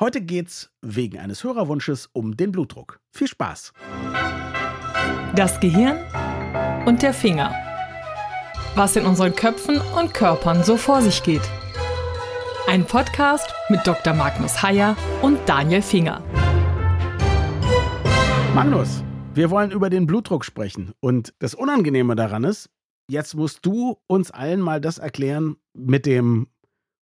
Heute geht's wegen eines Hörerwunsches um den Blutdruck. Viel Spaß. Das Gehirn und der Finger. Was in unseren Köpfen und Körpern so vor sich geht. Ein Podcast mit Dr. Magnus Heyer und Daniel Finger. Magnus, wir wollen über den Blutdruck sprechen. Und das Unangenehme daran ist, jetzt musst du uns allen mal das erklären mit dem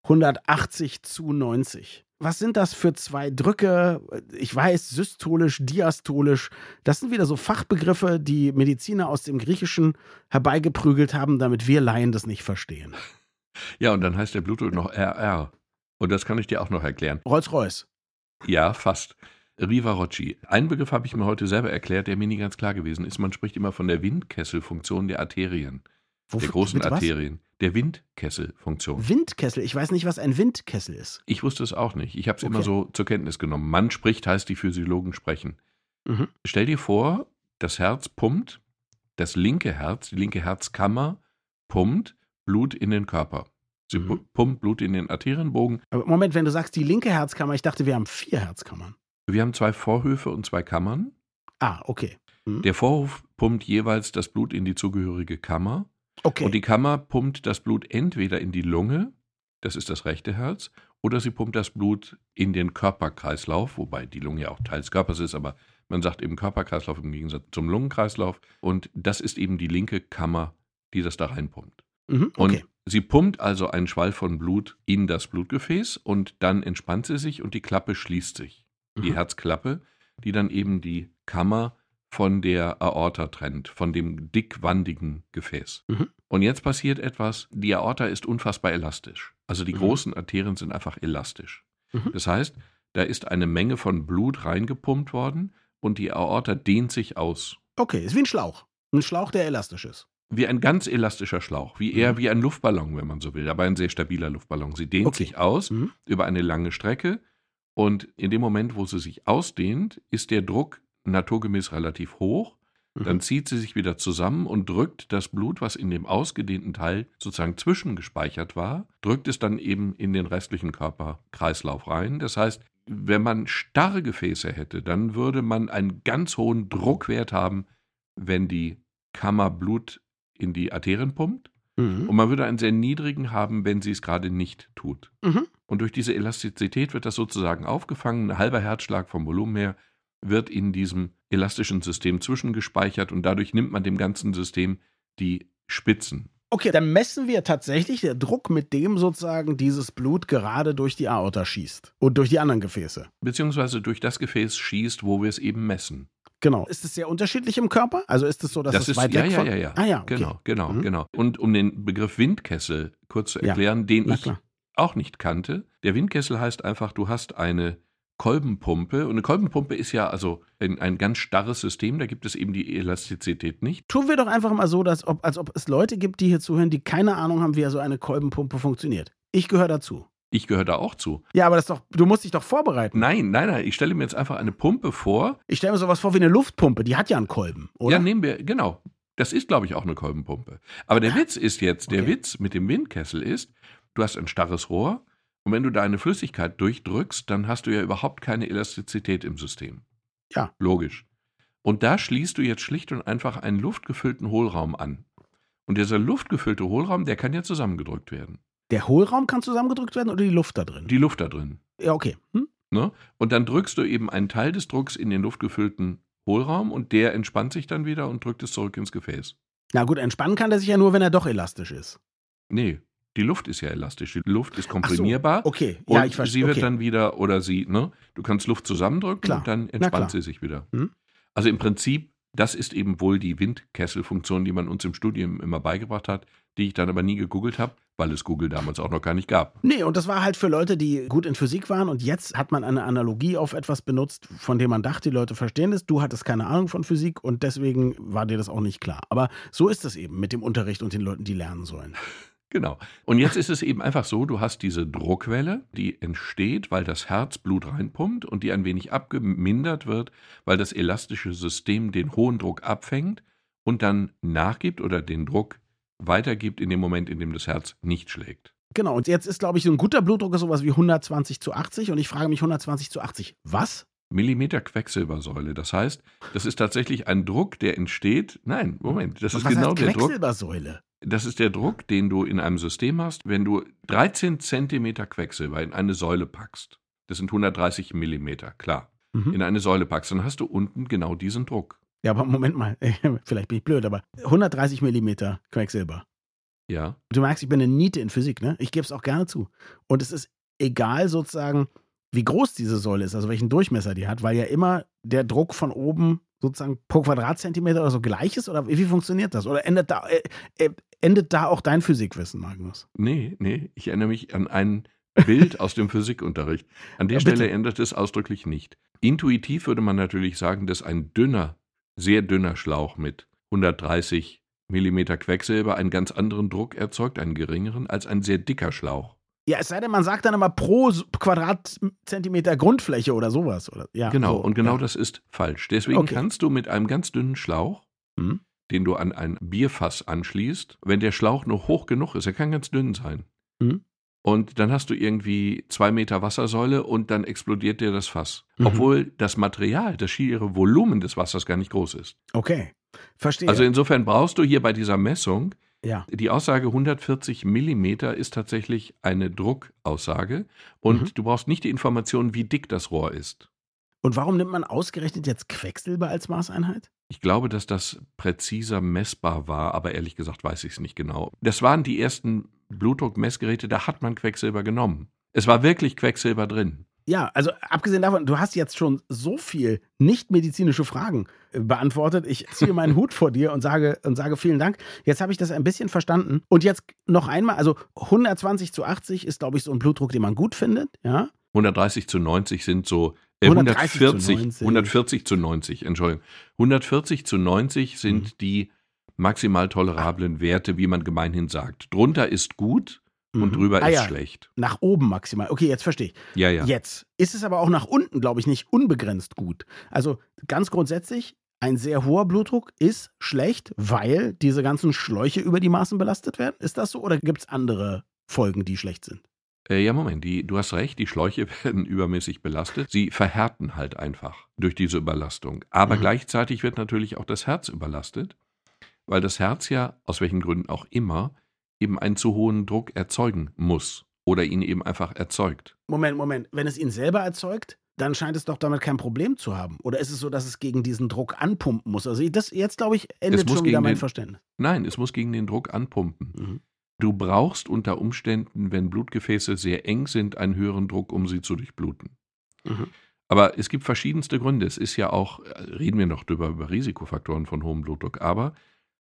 180 zu 90 was sind das für zwei Drücke? Ich weiß, systolisch, diastolisch. Das sind wieder so Fachbegriffe, die Mediziner aus dem Griechischen herbeigeprügelt haben, damit wir Laien das nicht verstehen. Ja, und dann heißt der Blutdruck noch RR. Und das kann ich dir auch noch erklären. Rolls-Royce. Ja, fast. Riva Rocci. Einen Begriff habe ich mir heute selber erklärt, der mir nie ganz klar gewesen ist. Man spricht immer von der Windkesselfunktion der Arterien. Wofür, der großen Arterien. Der Windkesselfunktion. Windkessel? Ich weiß nicht, was ein Windkessel ist. Ich wusste es auch nicht. Ich habe es okay. immer so zur Kenntnis genommen. Man spricht, heißt die Physiologen sprechen. Mhm. Stell dir vor, das Herz pumpt, das linke Herz, die linke Herzkammer pumpt Blut in den Körper. Sie mhm. pumpt Blut in den Arterienbogen. Aber Moment, wenn du sagst die linke Herzkammer, ich dachte, wir haben vier Herzkammern. Wir haben zwei Vorhöfe und zwei Kammern. Ah, okay. Mhm. Der Vorhof pumpt jeweils das Blut in die zugehörige Kammer. Okay. Und die Kammer pumpt das Blut entweder in die Lunge, das ist das rechte Herz, oder sie pumpt das Blut in den Körperkreislauf, wobei die Lunge ja auch Teil des Körpers ist, aber man sagt eben Körperkreislauf im Gegensatz zum Lungenkreislauf. Und das ist eben die linke Kammer, die das da reinpumpt. Mhm, okay. Und sie pumpt also einen Schwall von Blut in das Blutgefäß und dann entspannt sie sich und die Klappe schließt sich. Mhm. Die Herzklappe, die dann eben die Kammer von der Aorta trennt, von dem dickwandigen Gefäß. Mhm. Und jetzt passiert etwas, die Aorta ist unfassbar elastisch. Also die mhm. großen Arterien sind einfach elastisch. Mhm. Das heißt, da ist eine Menge von Blut reingepumpt worden und die Aorta dehnt sich aus. Okay, ist wie ein Schlauch. Ein Schlauch, der elastisch ist. Wie ein ganz elastischer Schlauch, wie eher mhm. wie ein Luftballon, wenn man so will, aber ein sehr stabiler Luftballon. Sie dehnt okay. sich aus mhm. über eine lange Strecke und in dem Moment, wo sie sich ausdehnt, ist der Druck naturgemäß relativ hoch. Dann mhm. zieht sie sich wieder zusammen und drückt das Blut, was in dem ausgedehnten Teil sozusagen zwischengespeichert war, drückt es dann eben in den restlichen Körperkreislauf rein. Das heißt, wenn man starre Gefäße hätte, dann würde man einen ganz hohen Druckwert haben, wenn die Kammer Blut in die Arterien pumpt. Mhm. Und man würde einen sehr niedrigen haben, wenn sie es gerade nicht tut. Mhm. Und durch diese Elastizität wird das sozusagen aufgefangen. Ein halber Herzschlag vom Volumen her wird in diesem elastischen System zwischengespeichert und dadurch nimmt man dem ganzen System die Spitzen. Okay, dann messen wir tatsächlich den Druck, mit dem sozusagen dieses Blut gerade durch die Aorta schießt und durch die anderen Gefäße. Beziehungsweise durch das Gefäß schießt, wo wir es eben messen. Genau. Ist es sehr unterschiedlich im Körper? Also ist es so, dass das es ist, weit ja, weg ja, von... Ja, ja, Ah ja, okay. Genau, genau, mhm. genau. Und um den Begriff Windkessel kurz zu erklären, ja. den ich auch nicht kannte. Der Windkessel heißt einfach, du hast eine Kolbenpumpe. Und eine Kolbenpumpe ist ja also ein, ein, ganz starres System, da gibt es eben die Elastizität nicht. Tun wir doch einfach mal so, dass ob, als ob es Leute gibt, die hier zuhören, die keine Ahnung haben, wie so eine Kolbenpumpe funktioniert. Ich gehöre dazu. Ich gehöre da auch zu. Ja, aber das doch, du musst dich doch vorbereiten. Nein, nein, nein. Ich stelle mir jetzt einfach eine Pumpe vor. Ich stelle mir sowas vor wie eine Luftpumpe. Die hat ja einen Kolben, oder? Ja, nehmen wir, genau. Das ist, glaube ich, auch eine Kolbenpumpe. Aber der Witz ist jetzt, der okay. Witz mit dem Windkessel ist, du hast ein starres Rohr und wenn du da eine Flüssigkeit durchdrückst, dann hast du ja überhaupt keine Elastizität im System. Ja. Logisch. Und da schließt du jetzt schlicht und einfach einen luftgefüllten Hohlraum an. Und dieser luftgefüllte Hohlraum, der kann ja zusammengedrückt werden. Der Hohlraum kann zusammengedrückt werden oder die Luft da drin? Die Luft da drin. Ja, okay. Hm? Ne? Und dann drückst du eben einen Teil des Drucks in den luftgefüllten Hohlraum und der entspannt sich dann wieder und drückt es zurück ins Gefäß. Na gut, entspannen kann der sich ja nur, wenn er doch elastisch ist. Nee, die Luft ist ja elastisch. Die Luft ist komprimierbar. So, okay, ja, ich verstehe. Sie wird okay. dann wieder, oder sie, ne? Du kannst Luft zusammendrücken klar. und dann entspannt sie sich wieder. Hm? Also im Prinzip, das ist eben wohl die Windkesselfunktion, die man uns im Studium immer beigebracht hat, die ich dann aber nie gegoogelt habe, weil es Google damals auch noch gar nicht gab. Nee, und das war halt für Leute, die gut in Physik waren und jetzt hat man eine Analogie auf etwas benutzt, von dem man dachte, die Leute verstehen es. Du hattest keine Ahnung von Physik und deswegen war dir das auch nicht klar. Aber so ist es eben mit dem Unterricht und den Leuten, die lernen sollen. Genau. Und jetzt ist es eben einfach so, du hast diese Druckwelle, die entsteht, weil das Herz Blut reinpumpt und die ein wenig abgemindert wird, weil das elastische System den hohen Druck abfängt und dann nachgibt oder den Druck weitergibt in dem Moment, in dem das Herz nicht schlägt. Genau, und jetzt ist, glaube ich, so ein guter Blutdruck sowas wie 120 zu 80 und ich frage mich 120 zu 80. Was? Millimeter Quecksilbersäule. Das heißt, das ist tatsächlich ein Druck, der entsteht. Nein, Moment, das ist Was genau der Druck. Quecksilbersäule? Das ist der Druck, den du in einem System hast, wenn du 13 Zentimeter Quecksilber in eine Säule packst. Das sind 130 Millimeter, klar. Mhm. In eine Säule packst, dann hast du unten genau diesen Druck. Ja, aber Moment mal, vielleicht bin ich blöd, aber 130 Millimeter Quecksilber. Ja. Du merkst, ich bin eine Niete in Physik, ne? Ich gebe es auch gerne zu. Und es ist egal sozusagen, wie groß diese Säule ist, also welchen Durchmesser die hat, weil ja immer der Druck von oben sozusagen pro Quadratzentimeter oder so gleich ist? Oder wie, funktioniert das? Oder endet da, äh, äh, endet da auch dein Physikwissen, Magnus? Nee, nee, ich erinnere mich an ein Bild aus dem Physikunterricht. An der Ja. Stelle ändert es ausdrücklich nicht. Intuitiv würde man natürlich sagen, dass ein dünner, sehr dünner Schlauch mit 130 Millimeter Quecksilber einen ganz anderen Druck erzeugt, einen geringeren, als ein sehr dicker Schlauch. Ja, es sei denn, man sagt dann immer pro Quadratzentimeter Grundfläche oder sowas. Oder, ja, Genau, so, und genau ja. das ist falsch. Deswegen Okay. kannst du mit einem ganz dünnen Schlauch, Mhm. den du an ein Bierfass anschließt, wenn der Schlauch nur hoch genug ist, er kann ganz dünn sein. Mhm. Und dann hast du irgendwie zwei Meter Wassersäule und dann explodiert dir das Fass. Mhm. Obwohl das Material, das schiere Volumen des Wassers gar nicht groß ist. Okay, verstehe. Also insofern brauchst du hier bei dieser Messung, ja. die Aussage 140 Millimeter ist tatsächlich eine Druckaussage und Mhm. du brauchst nicht die Information, wie dick das Rohr ist. Und warum nimmt man ausgerechnet jetzt Quecksilber als Maßeinheit? Ich glaube, dass das präziser messbar war, aber ehrlich gesagt weiß ich es nicht genau. Das waren die ersten Blutdruckmessgeräte, da hat man Quecksilber genommen. Es war wirklich Quecksilber drin. Ja, also abgesehen davon, du hast jetzt schon so viel nicht-medizinische Fragen äh, beantwortet. Ich ziehe meinen Hut vor dir und sage, und sage vielen Dank. Jetzt habe ich das ein bisschen verstanden. Und jetzt noch einmal, also 120 zu 80 ist, glaube ich, so ein Blutdruck, den man gut findet. Ja, 130 zu 90 sind so äh, 130 zu 140, 90. 140 zu 90, Entschuldigung. 140 zu 90 sind Mhm. die maximal tolerablen Werte, wie man gemeinhin sagt. Drunter ist gut und Mhm. drüber Ah, ist ja, schlecht. Nach oben maximal. Okay, jetzt verstehe ich. Ja, ja. Jetzt ist es aber auch nach unten, glaube ich, nicht unbegrenzt gut. Also ganz grundsätzlich, ein sehr hoher Blutdruck ist schlecht, weil diese ganzen Schläuche über die Maßen belastet werden. Ist das so oder gibt es andere Folgen, die schlecht sind? Äh, ja, Moment, die, du hast recht, die Schläuche werden übermäßig belastet. Sie verhärten halt einfach durch diese Überlastung. Aber Mhm. gleichzeitig wird natürlich auch das Herz überlastet, weil das Herz ja, aus welchen Gründen auch immer, eben einen zu hohen Druck erzeugen muss oder ihn eben einfach erzeugt. Moment, Moment. Wenn es ihn selber erzeugt, dann scheint es doch damit kein Problem zu haben. Oder ist es so, dass es gegen diesen Druck anpumpen muss? Also das jetzt, glaube ich, endet schon wieder mein den- Verständnis. Nein, es muss gegen den Druck anpumpen. Mhm. Du brauchst unter Umständen, wenn Blutgefäße sehr eng sind, einen höheren Druck, um sie zu durchbluten. Mhm. Aber es gibt verschiedenste Gründe. Es ist ja auch, äh, reden wir noch drüber, über Risikofaktoren von hohem Blutdruck, aber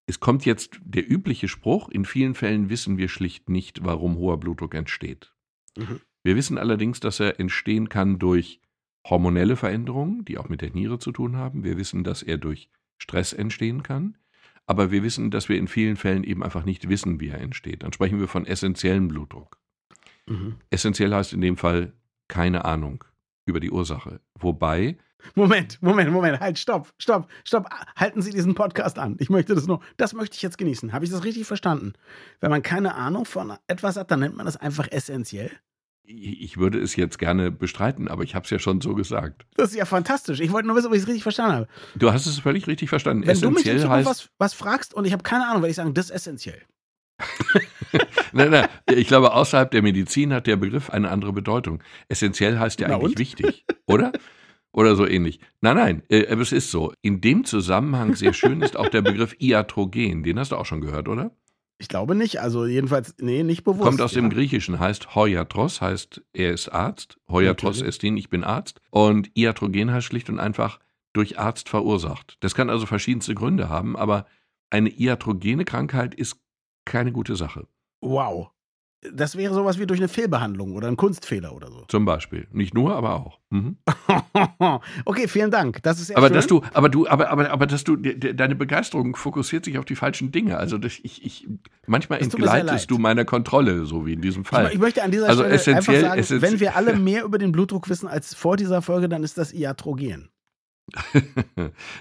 es kommt jetzt der übliche Spruch, in vielen Fällen wissen wir schlicht nicht, warum hoher Blutdruck entsteht. Mhm. Wir wissen allerdings, dass er entstehen kann durch hormonelle Veränderungen, die auch mit der Niere zu tun haben. Wir wissen, dass er durch Stress entstehen kann. Aber wir wissen, dass wir in vielen Fällen eben einfach nicht wissen, wie er entsteht. Dann sprechen wir von essentiellem Blutdruck. Mhm. Essentiell heißt in dem Fall keine Ahnung über die Ursache. Wobei, Moment, Moment, Moment. Halt, stopp, stopp, stopp. Halten Sie diesen Podcast an. Ich möchte das nur, das möchte ich jetzt genießen. Habe ich das richtig verstanden? Wenn man keine Ahnung von etwas hat, dann nennt man das einfach essentiell. ich würde es jetzt gerne bestreiten, aber ich habe es ja schon so gesagt. Das ist ja fantastisch. Ich wollte nur wissen, ob ich es richtig verstanden habe. Du hast es völlig richtig verstanden. Wenn du mich Essentiell heißt, was, was fragst und ich habe keine Ahnung, werde ich sagen, das ist essentiell. nein, nein, ich glaube, außerhalb der Medizin hat der Begriff eine andere Bedeutung. Essentiell heißt ja Na eigentlich und? wichtig, oder? Oder so ähnlich. Nein, nein, äh, aber es ist so. In dem Zusammenhang sehr schön ist auch der Begriff Iatrogen. Den hast du auch schon gehört, oder? Ich glaube nicht. Also jedenfalls, nee, nicht bewusst. Kommt aus ja. dem Griechischen, heißt Hoiatros, heißt er ist Arzt. Hoiatros Natürlich. estin, ich bin Arzt. Und Iatrogen heißt schlicht und einfach durch Arzt verursacht. Das kann also verschiedenste Gründe haben, aber eine iatrogene Krankheit ist keine gute Sache. Wow. Das wäre sowas wie durch eine Fehlbehandlung oder ein Kunstfehler oder so. Zum Beispiel. Nicht nur, aber auch. Mhm. okay, vielen Dank. Das ist Aber schön. dass du, aber du, aber, aber, aber dass du, de- de- deine Begeisterung fokussiert sich auf die falschen Dinge. Also das, ich, ich, manchmal sehr entgleitest du meiner Kontrolle, so wie in diesem Ich, Fall. ich möchte an dieser Also Stelle einfach essentiell- sagen, essentie- wenn wir alle mehr über den Blutdruck wissen als vor dieser Folge, dann ist das Iatrogen.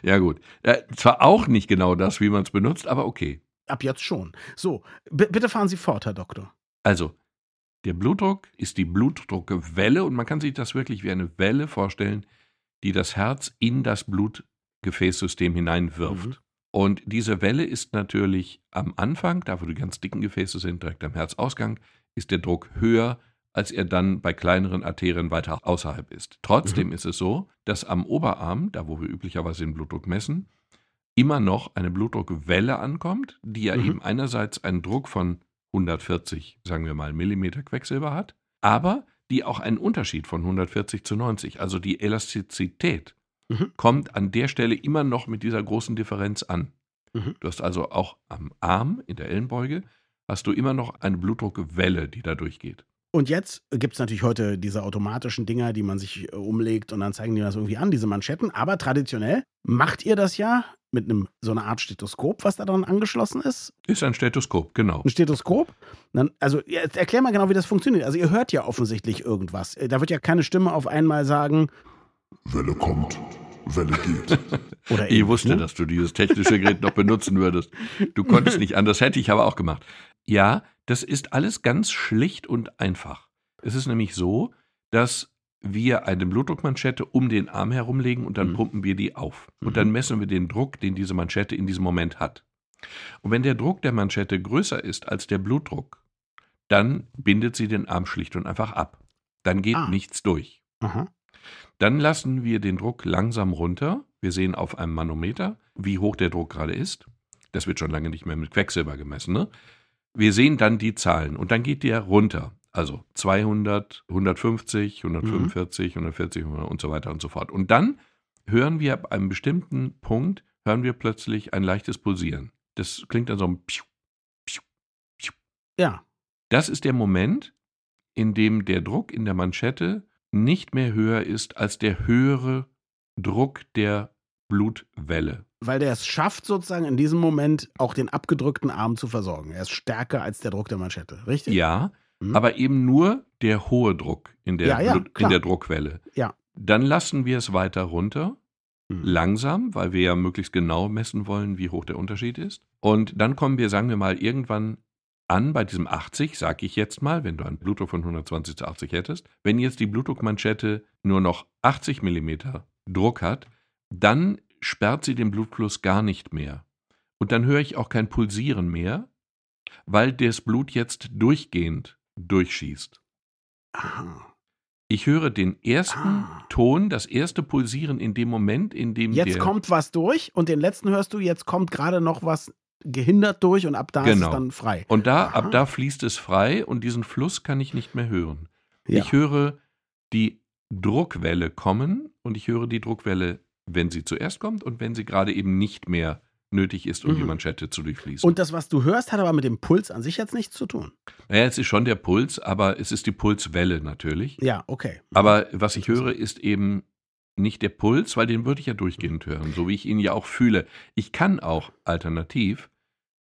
ja gut. Äh, zwar auch nicht genau das, wie man es benutzt, aber okay. Ab jetzt schon. So, bitte fahren Sie fort, Herr Doktor. Also, Der Blutdruck ist die Blutdruckwelle und man kann sich das wirklich wie eine Welle vorstellen, die das Herz in das Blutgefäßsystem hineinwirft. Mhm. Und diese Welle ist natürlich am Anfang, da wo die ganz dicken Gefäße sind, direkt am Herzausgang, ist der Druck höher, als er dann bei kleineren Arterien weiter außerhalb ist. Trotzdem mhm. ist es so, dass am Oberarm, da wo wir üblicherweise den Blutdruck messen, immer noch eine Blutdruckwelle ankommt, die ja mhm. eben einerseits einen Druck von 140, sagen wir mal, Millimeter Quecksilber hat, aber die auch einen Unterschied von 140 zu 90, also die Elastizität, mhm. kommt an der Stelle immer noch mit dieser großen Differenz an. Mhm. Du hast also auch am Arm, in der Ellenbeuge, hast du immer noch eine Blutdruckwelle, die da durchgeht. Und jetzt gibt es natürlich heute diese automatischen Dinger, die man sich äh, umlegt und dann zeigen die das irgendwie an, diese Manschetten. Aber traditionell macht ihr das ja mit einem so einer Art Stethoskop, was da dran angeschlossen ist. Ist ein Stethoskop, genau. Ein Stethoskop. Dann, also erklär mal genau, wie das funktioniert. Also ihr hört ja offensichtlich irgendwas. Äh, da wird ja keine Stimme auf einmal sagen, Welle kommt, Welle geht. Oder ich wusste, ne? dass du dieses technische Gerät noch benutzen würdest. Du konntest nicht anders, hätte ich aber auch gemacht. Ja, das ist alles ganz schlicht und einfach. Es ist nämlich so, dass wir eine Blutdruckmanschette um den Arm herumlegen und dann mhm. pumpen wir die auf. Und dann mhm. messen wir den Druck, den diese Manschette in diesem Moment hat. Und wenn der Druck der Manschette größer ist als der Blutdruck, dann bindet sie den Arm schlicht und einfach ab. Dann geht ah. nichts durch. Aha. Dann lassen wir den Druck langsam runter. Wir sehen auf einem Manometer, wie hoch der Druck gerade ist. Das wird schon lange nicht mehr mit Quecksilber gemessen. Ne? Wir sehen dann die Zahlen und dann geht der runter. Also 200, 150, 145, mhm. 140 und so weiter und so fort. Und dann hören wir ab einem bestimmten Punkt, hören wir plötzlich ein leichtes Pulsieren. Das klingt dann so ein Piu, Piu, Piu. Ja. Das ist der Moment, in dem der Druck in der Manschette nicht mehr höher ist als der höhere Druck der Blutwelle. Weil der es schafft, sozusagen in diesem Moment auch den abgedrückten Arm zu versorgen. Er ist stärker als der Druck der Manschette, richtig? Ja, mhm. aber eben nur der hohe Druck in der, ja, ja, in der Druckwelle. Ja. Dann lassen wir es weiter runter, mhm. langsam, weil wir ja möglichst genau messen wollen, wie hoch der Unterschied ist. Und dann kommen wir, sagen wir mal, irgendwann an bei diesem 80, sage ich jetzt mal, wenn du einen Blutdruck von 120 zu 80 hättest. Wenn jetzt die Blutdruckmanschette nur noch 80 mm Druck hat, dann sperrt sie den Blutfluss gar nicht mehr. Und dann höre ich auch kein Pulsieren mehr, weil das Blut jetzt durchgehend durchschießt. Ich höre den ersten ah. Ton, das erste Pulsieren in dem Moment, in dem jetzt kommt was durch und den letzten hörst du, jetzt kommt gerade noch was gehindert durch und ab da genau. ist es genau. dann frei. Und da, ab da fließt es frei und diesen Fluss kann ich nicht mehr hören. Ja. Ich höre die Druckwelle kommen und ich höre die Druckwelle, wenn sie zuerst kommt und wenn sie gerade eben nicht mehr nötig ist, um mhm. die Manschette zu durchfließen. Und das, was du hörst, hat aber mit dem Puls an sich jetzt nichts zu tun. Naja, es ist schon der Puls, aber es ist die Pulswelle natürlich. Ja, okay. Aber was ich höre, ist eben nicht der Puls, weil den würde ich ja durchgehend hören, so wie ich ihn ja auch fühle. Ich kann auch alternativ,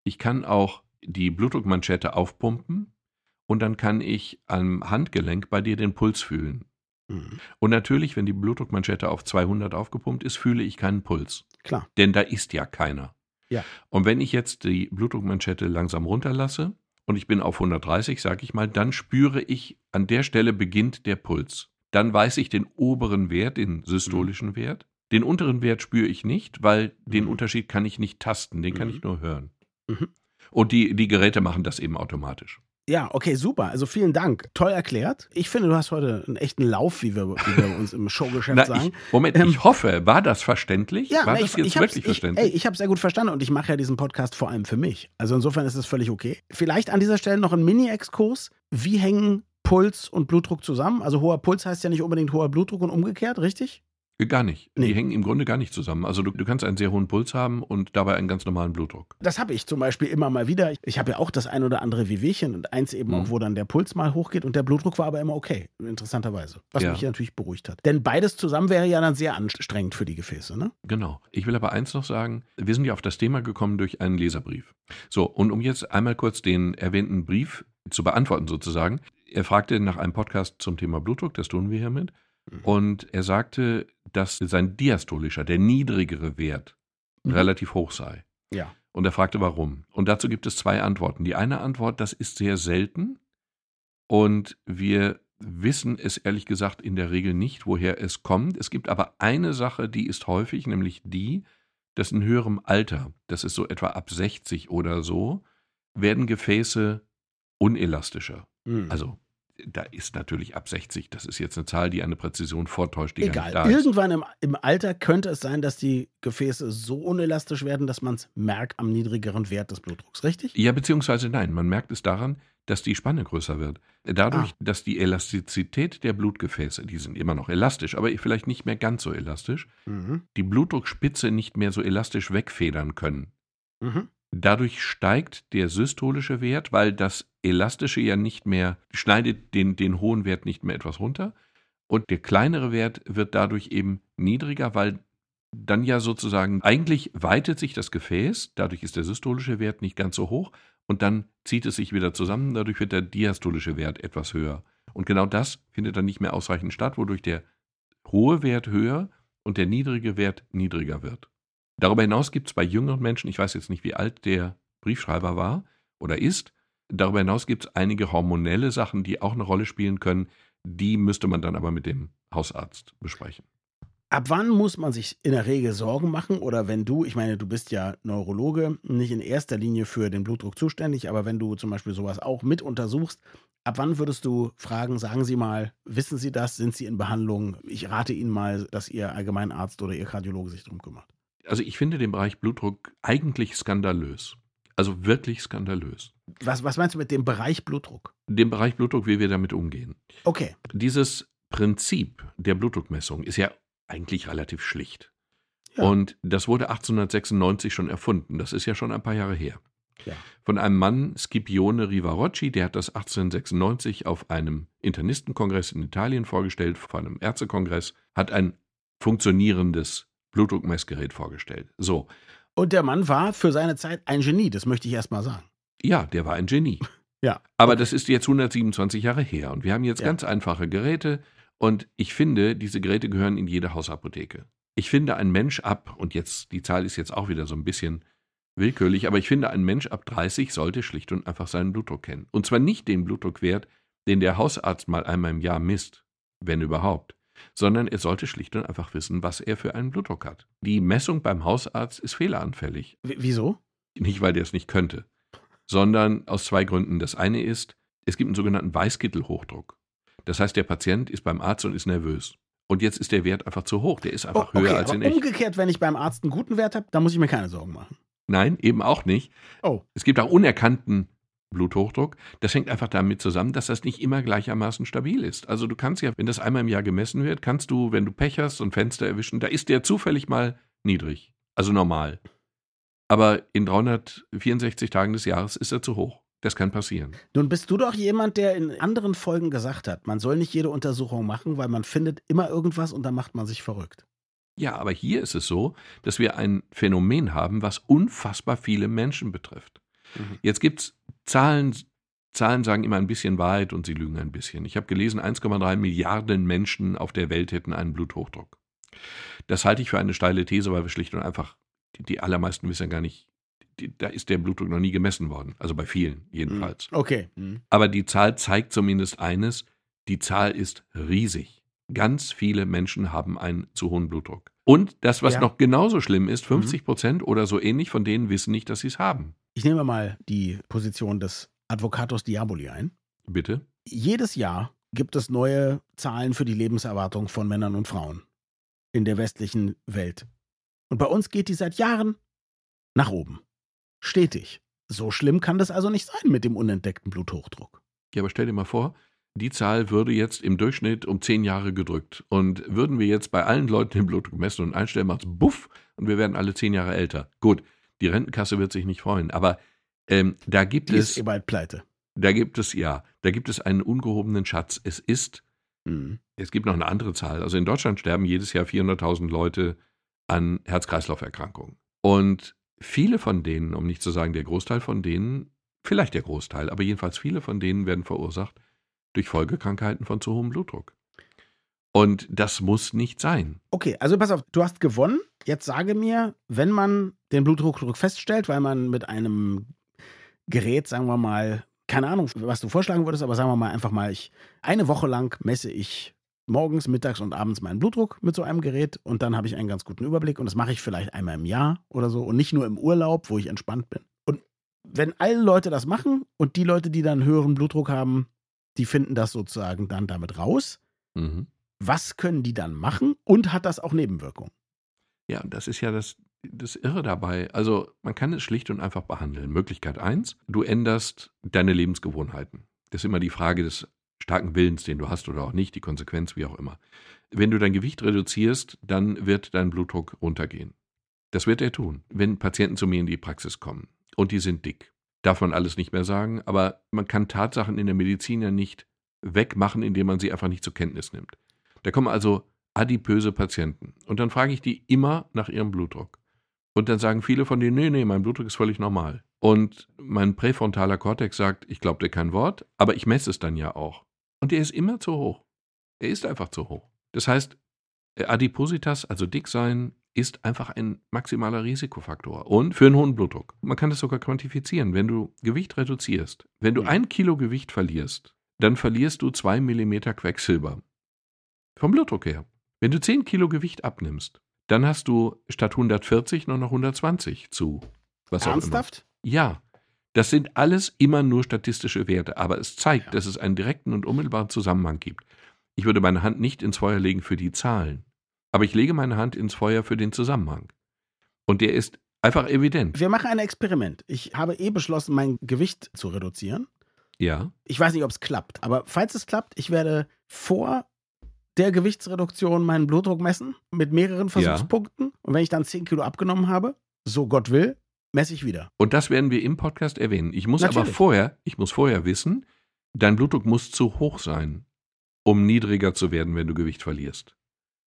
ich kann auch die Blutdruckmanschette aufpumpen und dann kann ich am Handgelenk bei dir den Puls fühlen. Mhm. Und natürlich, wenn die Blutdruckmanschette auf 200 aufgepumpt ist, fühle ich keinen Puls. Klar. Denn da ist ja keiner. Ja. Und wenn ich jetzt die Blutdruckmanschette langsam runterlasse und ich bin auf 130, sage ich mal, dann spüre ich, an der Stelle beginnt der Puls dann weiß ich den oberen Wert, den systolischen mhm. Wert. Den unteren Wert spüre ich nicht, weil den mhm. Unterschied kann ich nicht tasten, den kann ich mhm. nur hören. Mhm. Und die, die Geräte machen das eben automatisch. Ja, okay, super. Also vielen Dank. Toll erklärt. Ich finde, du hast heute einen echten Lauf, wie wir, wie wir uns im Showgeschäft na, sagen. Ich, Moment, ähm, ich hoffe, war das verständlich? Ja, war na, das ich, jetzt wirklich verständlich? ey, ich habe es sehr gut verstanden und ich mache ja diesen Podcast vor allem für mich. Also insofern ist es völlig okay. Vielleicht an dieser Stelle noch ein Mini-Exkurs. Wie hängen Puls und Blutdruck zusammen? Also hoher Puls heißt ja nicht unbedingt hoher Blutdruck und umgekehrt, richtig? Gar nicht. Nee. Die hängen im Grunde gar nicht zusammen. Also du, du, kannst einen sehr hohen Puls haben und dabei einen ganz normalen Blutdruck. Das habe ich zum Beispiel immer mal wieder. Ich habe ja auch das ein oder andere Wehwehchen und eins eben mhm. auch, wo dann der Puls mal hochgeht und der Blutdruck war aber immer okay, interessanterweise. Was ja. mich natürlich beruhigt hat. Denn beides zusammen wäre ja dann sehr anstrengend für die Gefäße, ne? Genau. Ich will aber eins noch sagen, wir sind ja auf das Thema gekommen durch einen Leserbrief. So, und um jetzt einmal kurz den erwähnten Brief zu beantworten sozusagen. Er fragte nach einem Podcast zum Thema Blutdruck, das tun wir hiermit. Mhm. Und er sagte, dass sein diastolischer, der niedrigere Wert, mhm. relativ hoch sei. Ja. Und er fragte, warum. Und dazu gibt es zwei Antworten. Die eine Antwort, das ist sehr selten. Und wir wissen es ehrlich gesagt in der Regel nicht, woher es kommt. Es gibt aber eine Sache, die ist häufig, nämlich die, dass in höherem Alter, das ist so etwa ab 60 oder so, werden Gefäße unelastischer. Mhm. Also da ist natürlich ab 60, das ist jetzt eine Zahl, die eine Präzision vortäuscht, die Egal. gar nicht da Irgendwann im, im, Alter könnte es sein, dass die Gefäße so unelastisch werden, dass man es merkt am niedrigeren Wert des Blutdrucks, richtig? Ja, beziehungsweise nein, man merkt es daran, dass die Spanne größer wird. Dadurch, ah. dass die Elastizität der Blutgefäße, die sind immer noch elastisch, aber vielleicht nicht mehr ganz so elastisch, mhm. die Blutdruckspitze nicht mehr so elastisch wegfedern können. Mhm. Dadurch steigt der systolische Wert, weil das Elastische ja nicht mehr, schneidet den, den hohen Wert nicht mehr etwas runter. Und der kleinere Wert wird dadurch eben niedriger, weil dann ja sozusagen, eigentlich weitet sich das Gefäß, dadurch ist der systolische Wert nicht ganz so hoch und dann zieht es sich wieder zusammen, dadurch wird der diastolische Wert etwas höher. Und genau das findet dann nicht mehr ausreichend statt, wodurch der hohe Wert höher und der niedrige Wert niedriger wird. Darüber hinaus gibt es bei jüngeren Menschen, ich weiß jetzt nicht, wie alt der Briefschreiber war oder ist, darüber hinaus gibt es einige hormonelle Sachen, die auch eine Rolle spielen können. Die müsste man dann aber mit dem Hausarzt besprechen. Ab wann muss man sich in der Regel Sorgen machen? Oder wenn du, ich meine, du bist ja Neurologe, nicht in erster Linie für den Blutdruck zuständig, aber wenn du zum Beispiel sowas auch mit untersuchst, ab wann würdest du fragen, sagen Sie mal, wissen Sie das, sind Sie in Behandlung? Ich rate Ihnen mal, dass Ihr Allgemeinarzt oder Ihr Kardiologe sich darum kümmert. Also ich finde den Bereich Blutdruck eigentlich skandalös. Also wirklich skandalös. Was, was meinst du mit dem Bereich Blutdruck? Dem Bereich Blutdruck, wie wir damit umgehen. Okay. Dieses Prinzip der Blutdruckmessung ist ja eigentlich relativ schlicht. Ja. Und das wurde 1896 schon erfunden. Das ist ja schon ein paar Jahre her. Ja. Von einem Mann, Scipione Rivarocci, der hat das 1896 auf einem Internistenkongress in Italien vorgestellt, vor einem Ärztekongress, hat ein funktionierendes Blutdruckmessgerät vorgestellt. So. Und der Mann war für seine Zeit ein Genie, das möchte ich erst mal sagen. Ja, der war ein Genie. ja. Aber das ist jetzt 127 Jahre her und wir haben jetzt ja. ganz einfache Geräte und ich finde, diese Geräte gehören in jede Hausapotheke. Ich finde, ein Mensch ab, und jetzt, die Zahl ist jetzt auch wieder so ein bisschen willkürlich, aber ich finde, ein Mensch ab 30 sollte schlicht und einfach seinen Blutdruck kennen. Und zwar nicht den Blutdruckwert, den der Hausarzt mal einmal im Jahr misst, wenn überhaupt, sondern er sollte schlicht und einfach wissen, was er für einen Blutdruck hat. Die Messung beim Hausarzt ist fehleranfällig. W wieso? Nicht, weil der es nicht könnte, sondern aus zwei Gründen. Das eine ist, es gibt einen sogenannten Weißkittelhochdruck. Das heißt, der Patient ist beim Arzt und ist nervös. Und jetzt ist der Wert einfach zu hoch. Der ist einfach oh, okay, höher als in echt. Umgekehrt, wenn ich beim Arzt einen guten Wert habe, dann muss ich mir keine Sorgen machen. Nein, eben auch nicht. Oh. Es gibt auch unerkannten Bluthochdruck. Das hängt einfach damit zusammen, dass das nicht immer gleichermaßen stabil ist. Also du kannst ja, wenn das einmal im Jahr gemessen wird, kannst du, wenn du Pech hast und Fenster erwischen, da ist der zufällig mal niedrig. Also normal. Aber in 364 Tagen des Jahres ist er zu hoch. Das kann passieren. Nun bist du doch jemand, der in anderen Folgen gesagt hat, man soll nicht jede Untersuchung machen, weil man findet immer irgendwas und dann macht man sich verrückt. Ja, aber hier ist es so, dass wir ein Phänomen haben, was unfassbar viele Menschen betrifft. Mhm. Jetzt gibt es Zahlen, Zahlen sagen immer ein bisschen Wahrheit und sie lügen ein bisschen. Ich habe gelesen, 1,3 Milliarden Menschen auf der Welt hätten einen Bluthochdruck. Das halte ich für eine steile These, weil wir schlicht und einfach, die, die allermeisten wissen ja gar nicht, die, da ist der Blutdruck noch nie gemessen worden. Also bei vielen jedenfalls. Mhm. Okay. Mhm. Aber die Zahl zeigt zumindest eines, die Zahl ist riesig. Ganz viele Menschen haben einen zu hohen Blutdruck. Und das, was ja. noch genauso schlimm ist, 50 mhm. Prozent oder so ähnlich von denen wissen nicht, dass sie es haben. Ich nehme mal die Position des Advocatus Diaboli ein. Bitte? Jedes Jahr gibt es neue Zahlen für die Lebenserwartung von Männern und Frauen in der westlichen Welt. Und bei uns geht die seit Jahren nach oben. Stetig. So schlimm kann das also nicht sein mit dem unentdeckten Bluthochdruck. Ja, aber stell dir mal vor, die Zahl würde jetzt im Durchschnitt um zehn Jahre gedrückt. Und würden wir jetzt bei allen Leuten den Blutdruck messen und einstellen, macht es buff und wir werden alle zehn Jahre älter. Gut, die Rentenkasse wird sich nicht freuen, aber ähm, da gibt die es. Ist eh bald pleite. Da gibt es, ja, da gibt es einen ungehobenen Schatz. Es ist, mhm. es gibt noch eine andere Zahl. Also in Deutschland sterben jedes Jahr 400.000 Leute an Herz-Kreislauf-Erkrankungen. Und viele von denen, um nicht zu sagen der Großteil von denen, vielleicht der Großteil, aber jedenfalls viele von denen werden verursacht durch Folgekrankheiten von zu hohem Blutdruck. Und das muss nicht sein. Okay, also pass auf, du hast gewonnen. Jetzt sage mir, wenn man den Blutdruck feststellt, weil man mit einem Gerät, sagen wir mal, keine Ahnung, was du vorschlagen würdest, aber sagen wir mal einfach mal, ich eine Woche lang messe ich morgens, mittags und abends meinen Blutdruck mit so einem Gerät und dann habe ich einen ganz guten Überblick und das mache ich vielleicht einmal im Jahr oder so und nicht nur im Urlaub, wo ich entspannt bin. Und wenn alle Leute das machen und die Leute, die dann höheren Blutdruck haben, die finden das sozusagen dann damit raus, mhm. was können die dann machen und hat das auch Nebenwirkungen? Ja, das ist ja das, das Irre dabei. Also man kann es schlicht und einfach behandeln. Möglichkeit eins: du änderst deine Lebensgewohnheiten. Das ist immer die Frage des starken Willens, den du hast oder auch nicht, die Konsequenz, wie auch immer. Wenn du dein Gewicht reduzierst, dann wird dein Blutdruck runtergehen. Das wird er tun, wenn Patienten zu mir in die Praxis kommen und die sind dick. Darf man alles nicht mehr sagen, aber man kann Tatsachen in der Medizin ja nicht wegmachen, indem man sie einfach nicht zur Kenntnis nimmt. Da kommen also adipöse Patienten und dann frage ich die immer nach ihrem Blutdruck. Und dann sagen viele von denen, nee, nee, mein Blutdruck ist völlig normal. Und mein präfrontaler Kortex sagt, ich glaube dir kein Wort, aber ich messe es dann ja auch. Und der ist immer zu hoch. Er ist einfach zu hoch. Das heißt, Adipositas, also dick sein, ist einfach ein maximaler Risikofaktor. Und für einen hohen Blutdruck. Man kann das sogar quantifizieren. Wenn du Gewicht reduzierst, wenn du ein Kilo Gewicht verlierst, dann verlierst du zwei Millimeter Quecksilber. Vom Blutdruck her. Wenn du zehn Kilo Gewicht abnimmst, dann hast du statt 140 nur noch 120 zu. Was Ernsthaft? Ja. Das sind alles immer nur statistische Werte, aber es zeigt, ja. dass es einen direkten und unmittelbaren Zusammenhang gibt. Ich würde meine Hand nicht ins Feuer legen für die Zahlen, aber ich lege meine Hand ins Feuer für den Zusammenhang. Und der ist einfach evident. Wir machen ein Experiment. Ich habe eh beschlossen, mein Gewicht zu reduzieren. Ja. Ich weiß nicht, ob es klappt, aber falls es klappt, ich werde vor der Gewichtsreduktion meinen Blutdruck messen mit mehreren Versuchspunkten. Ja. Und wenn ich dann 10 Kilo abgenommen habe, so Gott will, messe ich wieder. Und das werden wir im Podcast erwähnen. Ich muss Natürlich. aber vorher, ich muss vorher wissen, dein Blutdruck muss zu hoch sein, um niedriger zu werden, wenn du Gewicht verlierst.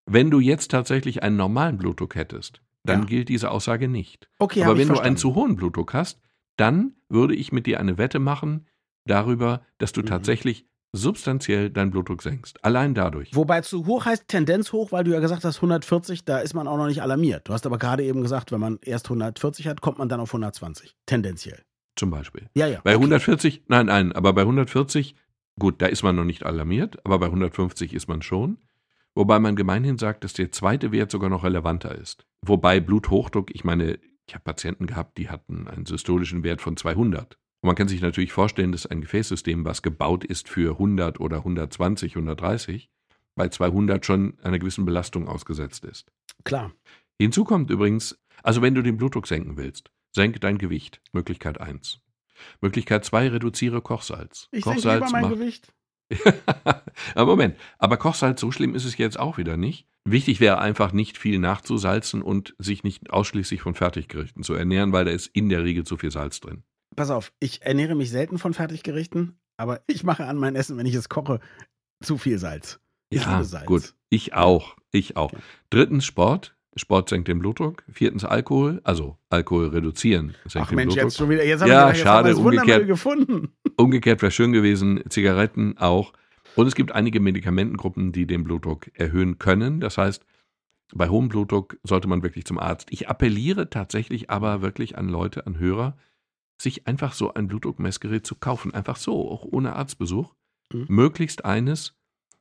Wenn du jetzt tatsächlich einen normalen Blutdruck hättest, dann ja. gilt diese Aussage nicht. Okay, aber wenn du einen zu hohen Blutdruck hast, dann würde ich mit dir eine Wette machen darüber, dass du mhm. tatsächlich substanziell deinen Blutdruck senkst. Allein dadurch. Wobei zu hoch heißt Tendenz hoch, weil du ja gesagt hast 140, da ist man auch noch nicht alarmiert. Du hast aber gerade eben gesagt, wenn man erst 140 hat, kommt man dann auf 120. Tendenziell. Zum Beispiel. Ja, ja. Bei okay. 140, nein, nein, aber bei 140, gut, da ist man noch nicht alarmiert, aber bei 150 ist man schon. Wobei man gemeinhin sagt, dass der zweite Wert sogar noch relevanter ist. Wobei Bluthochdruck, ich meine, ich habe Patienten gehabt, die hatten einen systolischen Wert von 200. Und man kann sich natürlich vorstellen, dass ein Gefäßsystem, was gebaut ist für 100 oder 120, 130, bei 200 schon einer gewissen Belastung ausgesetzt ist. Klar. Hinzu kommt übrigens, also wenn du den Blutdruck senken willst, senke dein Gewicht. Möglichkeit 1. Möglichkeit 2, reduziere Kochsalz. Ich Kochsalz senke mein macht, Gewicht. aber Moment, aber Kochsalz, so schlimm ist es jetzt auch wieder nicht. Wichtig wäre einfach nicht viel nachzusalzen und sich nicht ausschließlich von Fertiggerichten zu ernähren, weil da ist in der Regel zu viel Salz drin pass auf, ich ernähre mich selten von Fertiggerichten, aber ich mache an mein Essen, wenn ich es koche, zu viel Salz. Ich ja, Salz. gut. Ich auch. Ich auch. Okay. Drittens Sport. Sport senkt den Blutdruck. Viertens Alkohol, also Alkohol reduzieren. Ach Mensch, Blutdruck. jetzt schon wieder. Jetzt haben ja, wir schade. Umgekehrt, gefunden. umgekehrt wäre schön gewesen. Zigaretten auch. Und es gibt einige Medikamentengruppen, die den Blutdruck erhöhen können. Das heißt, bei hohem Blutdruck sollte man wirklich zum Arzt. Ich appelliere tatsächlich aber wirklich an Leute, an Hörer, sich einfach so ein Blutdruckmessgerät zu kaufen, einfach so, auch ohne Arztbesuch. Mhm. Möglichst eines,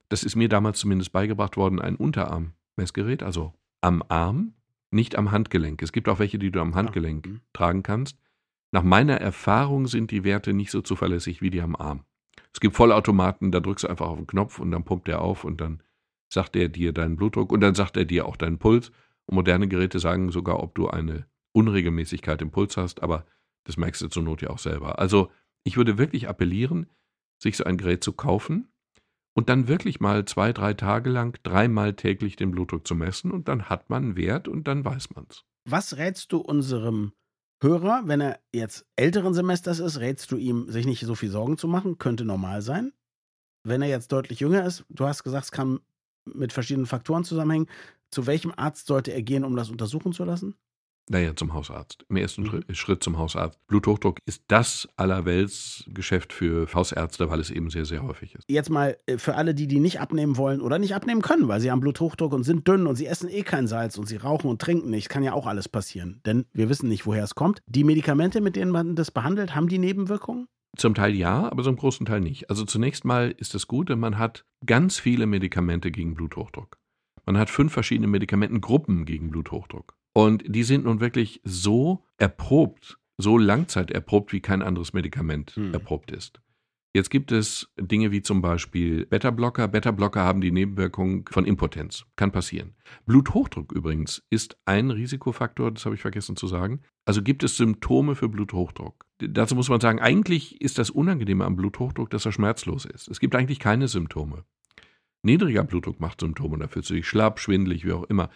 das ist mir damals zumindest beigebracht worden, ein Unterarmmessgerät, also am Arm, nicht am Handgelenk. Es gibt auch welche, die du am Handgelenk mhm. tragen kannst. Nach meiner Erfahrung sind die Werte nicht so zuverlässig wie die am Arm. Es gibt Vollautomaten, da drückst du einfach auf den Knopf und dann pumpt er auf und dann sagt er dir deinen Blutdruck und dann sagt er dir auch deinen Puls. Und moderne Geräte sagen sogar, ob du eine Unregelmäßigkeit im Puls hast, aber das merkst du zur Not ja auch selber. Also ich würde wirklich appellieren, sich so ein Gerät zu kaufen und dann wirklich mal zwei, drei Tage lang dreimal täglich den Blutdruck zu messen und dann hat man einen Wert und dann weiß man's. Was rätst du unserem Hörer, wenn er jetzt älteren Semesters ist, rätst du ihm, sich nicht so viel Sorgen zu machen? Könnte normal sein. Wenn er jetzt deutlich jünger ist, du hast gesagt, es kann mit verschiedenen Faktoren zusammenhängen. Zu welchem Arzt sollte er gehen, um das untersuchen zu lassen? Naja, zum Hausarzt. Im ersten mhm. Schritt zum Hausarzt. Bluthochdruck ist das Allerweltsgeschäft für Hausärzte, weil es eben sehr, sehr häufig ist. Jetzt mal äh, für alle, die die nicht abnehmen wollen oder nicht abnehmen können, weil sie haben Bluthochdruck und sind dünn und sie essen eh kein Salz und sie rauchen und trinken nicht. Kann ja auch alles passieren, denn wir wissen nicht, woher es kommt. Die Medikamente, mit denen man das behandelt, haben die Nebenwirkungen? Zum Teil ja, aber zum großen Teil nicht. Also zunächst mal ist es gut, denn man hat ganz viele Medikamente gegen Bluthochdruck. Man hat fünf verschiedene Medikamentengruppen gegen Bluthochdruck. Und die sind nun wirklich so erprobt, so langzeiterprobt, wie kein anderes Medikament hm. erprobt ist. Jetzt gibt es Dinge wie zum Beispiel Beta-Blocker. Beta-Blocker haben die Nebenwirkung von Impotenz. Kann passieren. Bluthochdruck übrigens ist ein Risikofaktor, das habe ich vergessen zu sagen. Also gibt es Symptome für Bluthochdruck. Dazu muss man sagen, eigentlich ist das Unangenehme am Bluthochdruck, dass er schmerzlos ist. Es gibt eigentlich keine Symptome. Niedriger Blutdruck macht Symptome, da fühlt sich schlapp, schwindelig, wie auch immer.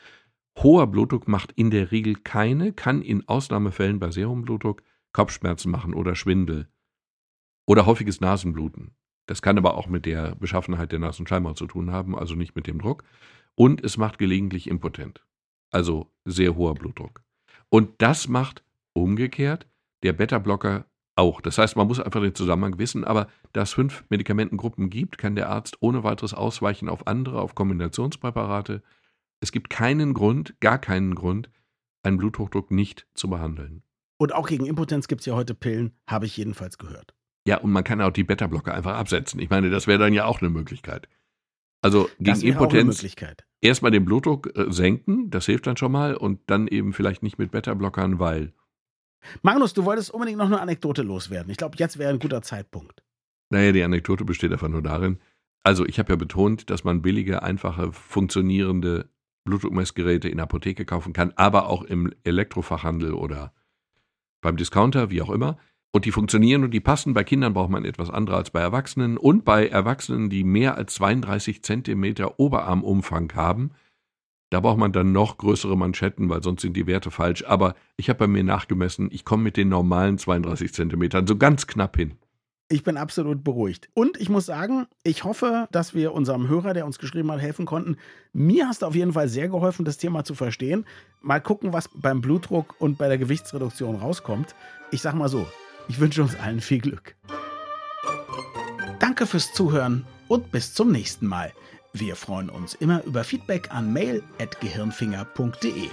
Hoher Blutdruck macht in der Regel keine, kann in Ausnahmefällen bei sehr hohem Blutdruck Kopfschmerzen machen oder Schwindel oder häufiges Nasenbluten. Das kann aber auch mit der Beschaffenheit der Nasenschleimhaut zu tun haben, also nicht mit dem Druck. Und es macht gelegentlich impotent, also sehr hoher Blutdruck. Und das macht umgekehrt der Beta-Blocker auch. Das heißt, man muss einfach den Zusammenhang wissen, aber da es fünf Medikamentengruppen gibt, kann der Arzt ohne weiteres ausweichen auf andere, auf Kombinationspräparate. Es gibt keinen Grund, gar keinen Grund, einen Bluthochdruck nicht zu behandeln. Und auch gegen Impotenz gibt es ja heute Pillen, habe ich jedenfalls gehört. Ja, und man kann auch die Beta-Blocker einfach absetzen. Ich meine, das wäre dann ja auch eine Möglichkeit. Also gegen Impotenz erstmal den Blutdruck äh, senken, das hilft dann schon mal, und dann eben vielleicht nicht mit Beta-Blockern, weil. Magnus, du wolltest unbedingt noch eine Anekdote loswerden. Ich glaube, jetzt wäre ein guter Zeitpunkt. Naja, die Anekdote besteht einfach nur darin, also ich habe ja betont, dass man billige, einfache, funktionierende Blutdruckmessgeräte in der Apotheke kaufen kann, aber auch im Elektrofachhandel oder beim Discounter, wie auch immer. Und die funktionieren und die passen. Bei Kindern braucht man etwas andere als bei Erwachsenen. Und bei Erwachsenen, die mehr als 32 Zentimeter Oberarmumfang haben, da braucht man dann noch größere Manschetten, weil sonst sind die Werte falsch. Aber ich habe bei mir nachgemessen, ich komme mit den normalen 32 Zentimetern so ganz knapp hin. Ich bin absolut beruhigt. Und ich muss sagen, ich hoffe, dass wir unserem Hörer, der uns geschrieben hat, helfen konnten. Mir hast du auf jeden Fall sehr geholfen, das Thema zu verstehen. Mal gucken, was beim Blutdruck und bei der Gewichtsreduktion rauskommt. Ich sag mal so, ich wünsche uns allen viel Glück. Danke fürs Zuhören und bis zum nächsten Mal. Wir freuen uns immer über Feedback an mail.gehirnfinger.de.